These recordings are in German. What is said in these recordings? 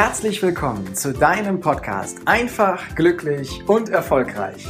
Herzlich willkommen zu deinem Podcast Einfach, glücklich und erfolgreich.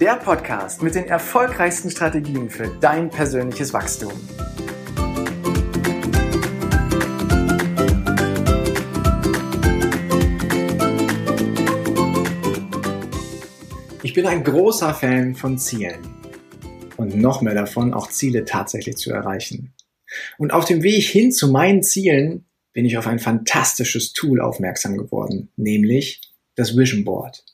Der Podcast mit den erfolgreichsten Strategien für dein persönliches Wachstum. Ich bin ein großer Fan von Zielen und noch mehr davon, auch Ziele tatsächlich zu erreichen. Und auf dem Weg hin zu meinen Zielen bin ich auf ein fantastisches Tool aufmerksam geworden, nämlich das Vision Board.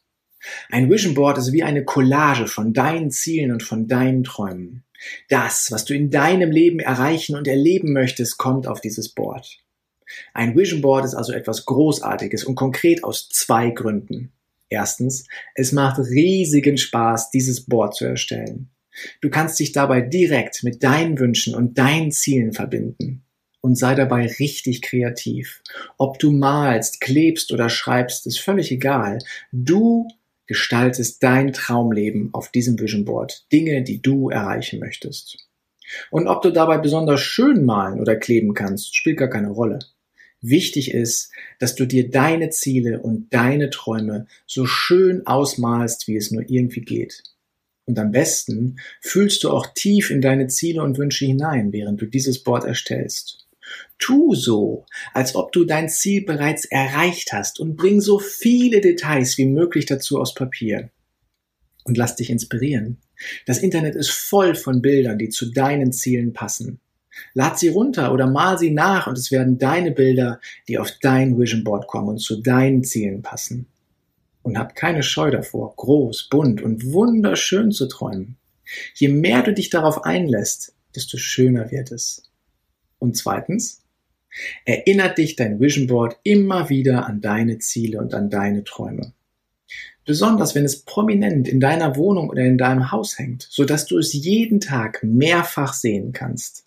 Ein Vision Board ist wie eine Collage von deinen Zielen und von deinen Träumen. Das, was du in deinem Leben erreichen und erleben möchtest, kommt auf dieses Board. Ein Vision Board ist also etwas Großartiges und konkret aus zwei Gründen. Erstens, es macht riesigen Spaß, dieses Board zu erstellen. Du kannst dich dabei direkt mit deinen Wünschen und deinen Zielen verbinden und sei dabei richtig kreativ. Ob du malst, klebst oder schreibst, ist völlig egal. Du gestaltest dein Traumleben auf diesem Vision Board. Dinge, die du erreichen möchtest. Und ob du dabei besonders schön malen oder kleben kannst, spielt gar keine Rolle. Wichtig ist, dass du dir deine Ziele und deine Träume so schön ausmalst, wie es nur irgendwie geht. Und am besten fühlst du auch tief in deine Ziele und Wünsche hinein, während du dieses Board erstellst. Tu so, als ob du dein Ziel bereits erreicht hast und bring so viele Details wie möglich dazu aus Papier. Und lass dich inspirieren. Das Internet ist voll von Bildern, die zu deinen Zielen passen. Lad sie runter oder mal sie nach und es werden deine Bilder, die auf dein Vision Board kommen und zu deinen Zielen passen. Und hab keine Scheu davor, groß, bunt und wunderschön zu träumen. Je mehr du dich darauf einlässt, desto schöner wird es. Und zweitens, erinnert dich dein Vision Board immer wieder an deine Ziele und an deine Träume. Besonders wenn es prominent in deiner Wohnung oder in deinem Haus hängt, so dass du es jeden Tag mehrfach sehen kannst.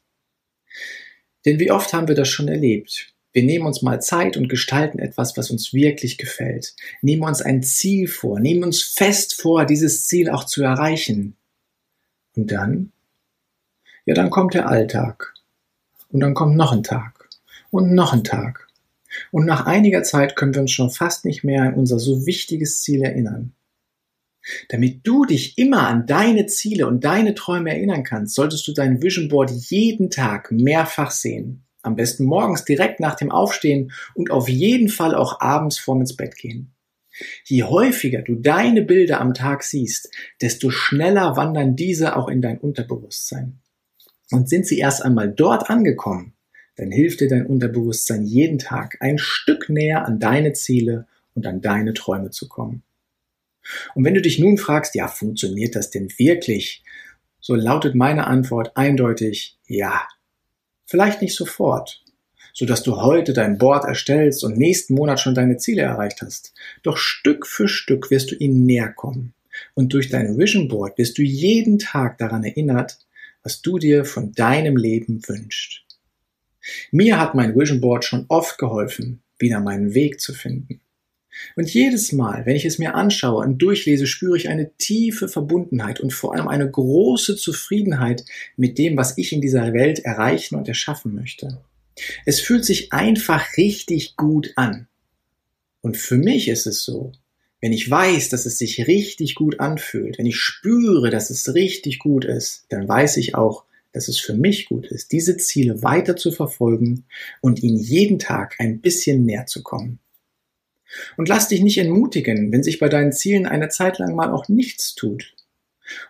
Denn wie oft haben wir das schon erlebt? Wir nehmen uns mal Zeit und gestalten etwas, was uns wirklich gefällt. Nehmen uns ein Ziel vor, nehmen uns fest vor, dieses Ziel auch zu erreichen. Und dann? Ja, dann kommt der Alltag. Und dann kommt noch ein Tag und noch ein Tag. Und nach einiger Zeit können wir uns schon fast nicht mehr an unser so wichtiges Ziel erinnern. Damit du dich immer an deine Ziele und deine Träume erinnern kannst, solltest du dein Vision Board jeden Tag mehrfach sehen. Am besten morgens direkt nach dem Aufstehen und auf jeden Fall auch abends vorm ins Bett gehen. Je häufiger du deine Bilder am Tag siehst, desto schneller wandern diese auch in dein Unterbewusstsein. Und sind sie erst einmal dort angekommen, dann hilft dir dein Unterbewusstsein jeden Tag ein Stück näher an deine Ziele und an deine Träume zu kommen. Und wenn du dich nun fragst, ja, funktioniert das denn wirklich? So lautet meine Antwort eindeutig ja. Vielleicht nicht sofort, so dass du heute dein Board erstellst und nächsten Monat schon deine Ziele erreicht hast. Doch Stück für Stück wirst du ihnen näher kommen. Und durch dein Vision Board wirst du jeden Tag daran erinnert, was du dir von deinem Leben wünschst. Mir hat mein Vision Board schon oft geholfen, wieder meinen Weg zu finden. Und jedes Mal, wenn ich es mir anschaue und durchlese, spüre ich eine tiefe Verbundenheit und vor allem eine große Zufriedenheit mit dem, was ich in dieser Welt erreichen und erschaffen möchte. Es fühlt sich einfach richtig gut an. Und für mich ist es so, wenn ich weiß, dass es sich richtig gut anfühlt, wenn ich spüre, dass es richtig gut ist, dann weiß ich auch, dass es für mich gut ist, diese Ziele weiter zu verfolgen und ihnen jeden Tag ein bisschen näher zu kommen. Und lass dich nicht entmutigen, wenn sich bei deinen Zielen eine Zeit lang mal auch nichts tut.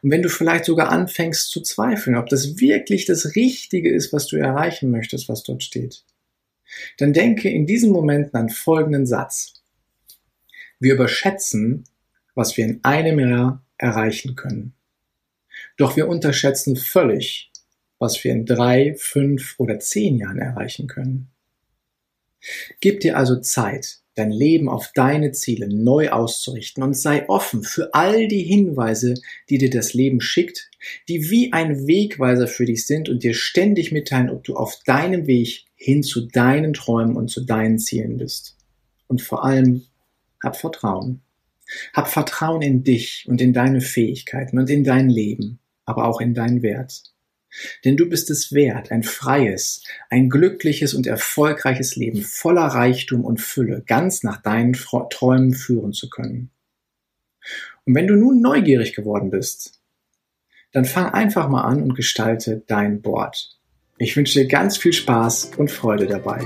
Und wenn du vielleicht sogar anfängst zu zweifeln, ob das wirklich das Richtige ist, was du erreichen möchtest, was dort steht, dann denke in diesen Momenten an folgenden Satz. Wir überschätzen, was wir in einem Jahr erreichen können. Doch wir unterschätzen völlig, was wir in drei, fünf oder zehn Jahren erreichen können. Gib dir also Zeit, dein Leben auf deine Ziele neu auszurichten und sei offen für all die Hinweise, die dir das Leben schickt, die wie ein Wegweiser für dich sind und dir ständig mitteilen, ob du auf deinem Weg hin zu deinen Träumen und zu deinen Zielen bist. Und vor allem hab Vertrauen. Hab Vertrauen in dich und in deine Fähigkeiten und in dein Leben, aber auch in deinen Wert. Denn du bist es wert, ein freies, ein glückliches und erfolgreiches Leben voller Reichtum und Fülle ganz nach deinen Träumen führen zu können. Und wenn du nun neugierig geworden bist, dann fang einfach mal an und gestalte dein Board. Ich wünsche dir ganz viel Spaß und Freude dabei.